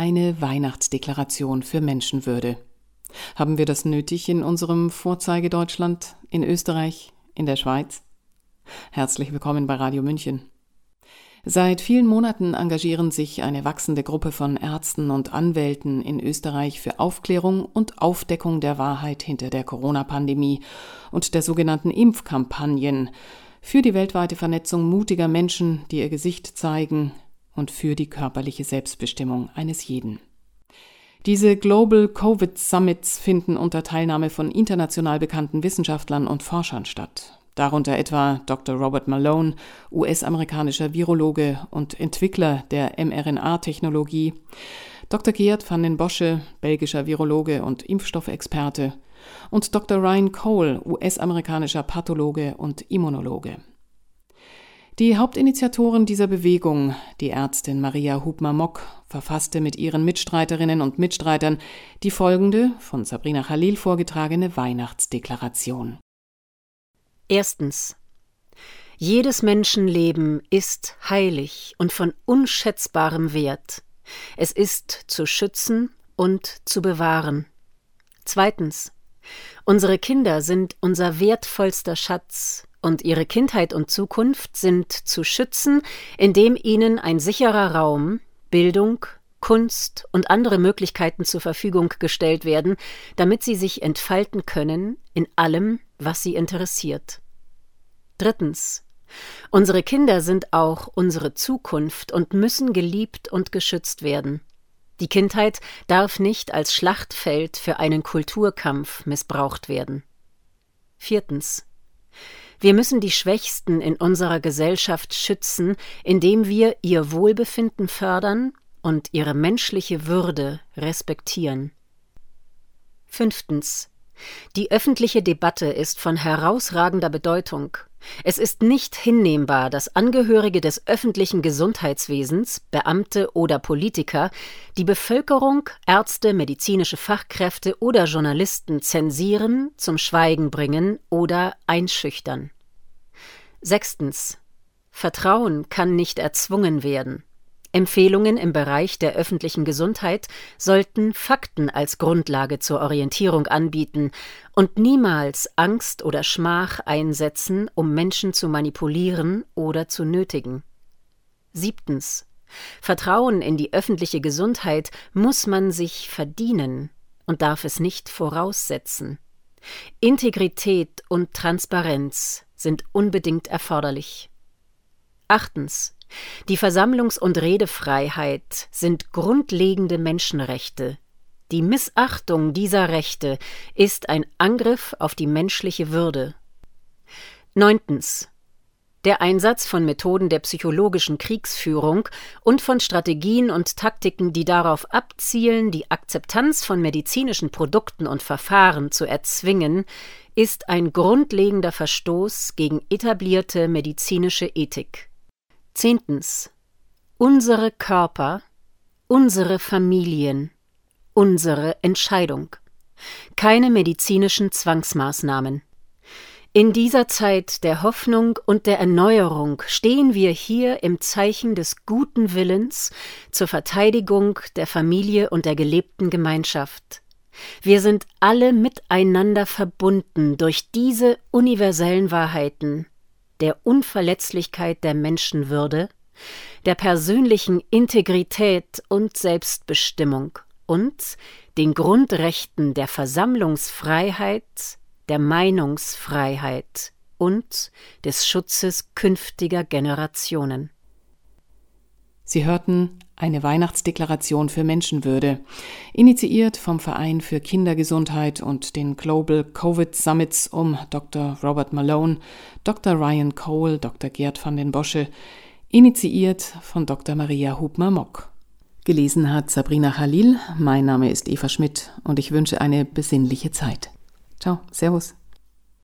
eine Weihnachtsdeklaration für Menschenwürde. Haben wir das nötig in unserem Vorzeigedeutschland, in Österreich, in der Schweiz? Herzlich willkommen bei Radio München. Seit vielen Monaten engagieren sich eine wachsende Gruppe von Ärzten und Anwälten in Österreich für Aufklärung und Aufdeckung der Wahrheit hinter der Corona-Pandemie und der sogenannten Impfkampagnen, für die weltweite Vernetzung mutiger Menschen, die ihr Gesicht zeigen, und für die körperliche Selbstbestimmung eines jeden. Diese Global Covid Summits finden unter Teilnahme von international bekannten Wissenschaftlern und Forschern statt darunter etwa Dr. Robert Malone, US-amerikanischer Virologe und Entwickler der mRNA-Technologie, Dr. Geert van den Bosche, belgischer Virologe und Impfstoffexperte, und Dr. Ryan Cole, US-amerikanischer Pathologe und Immunologe. Die Hauptinitiatorin dieser Bewegung, die Ärztin Maria Hubmer-Mock, verfasste mit ihren Mitstreiterinnen und Mitstreitern die folgende, von Sabrina Khalil vorgetragene Weihnachtsdeklaration. Erstens. Jedes Menschenleben ist heilig und von unschätzbarem Wert. Es ist zu schützen und zu bewahren. Zweitens. Unsere Kinder sind unser wertvollster Schatz, und ihre Kindheit und Zukunft sind zu schützen, indem ihnen ein sicherer Raum, Bildung, Kunst und andere Möglichkeiten zur Verfügung gestellt werden, damit sie sich entfalten können in allem, was sie interessiert. Drittens. Unsere Kinder sind auch unsere Zukunft und müssen geliebt und geschützt werden. Die Kindheit darf nicht als Schlachtfeld für einen Kulturkampf missbraucht werden. Viertens. Wir müssen die Schwächsten in unserer Gesellschaft schützen, indem wir ihr Wohlbefinden fördern und ihre menschliche Würde respektieren. Fünftens. Die öffentliche Debatte ist von herausragender Bedeutung. Es ist nicht hinnehmbar, dass Angehörige des öffentlichen Gesundheitswesens, Beamte oder Politiker die Bevölkerung, Ärzte, medizinische Fachkräfte oder Journalisten zensieren, zum Schweigen bringen oder einschüchtern. Sechstens. Vertrauen kann nicht erzwungen werden. Empfehlungen im Bereich der öffentlichen Gesundheit sollten Fakten als Grundlage zur Orientierung anbieten und niemals Angst oder Schmach einsetzen, um Menschen zu manipulieren oder zu nötigen. Siebtens. Vertrauen in die öffentliche Gesundheit muss man sich verdienen und darf es nicht voraussetzen. Integrität und Transparenz sind unbedingt erforderlich. Achtens. Die Versammlungs- und Redefreiheit sind grundlegende Menschenrechte. Die Missachtung dieser Rechte ist ein Angriff auf die menschliche Würde. Neuntens. Der Einsatz von Methoden der psychologischen Kriegsführung und von Strategien und Taktiken, die darauf abzielen, die Akzeptanz von medizinischen Produkten und Verfahren zu erzwingen, ist ein grundlegender Verstoß gegen etablierte medizinische Ethik. Zehntens. Unsere Körper, unsere Familien, unsere Entscheidung. Keine medizinischen Zwangsmaßnahmen. In dieser Zeit der Hoffnung und der Erneuerung stehen wir hier im Zeichen des guten Willens zur Verteidigung der Familie und der gelebten Gemeinschaft. Wir sind alle miteinander verbunden durch diese universellen Wahrheiten, der Unverletzlichkeit der Menschenwürde, der persönlichen Integrität und Selbstbestimmung und den Grundrechten der Versammlungsfreiheit, der Meinungsfreiheit und des Schutzes künftiger Generationen. Sie hörten eine Weihnachtsdeklaration für Menschenwürde, initiiert vom Verein für Kindergesundheit und den Global Covid Summits um Dr. Robert Malone, Dr. Ryan Cole, Dr. Gerd van den Bosche, initiiert von Dr. Maria Hubmer-Mock. Gelesen hat Sabrina Khalil, mein Name ist Eva Schmidt und ich wünsche eine besinnliche Zeit. Ciao, Servus.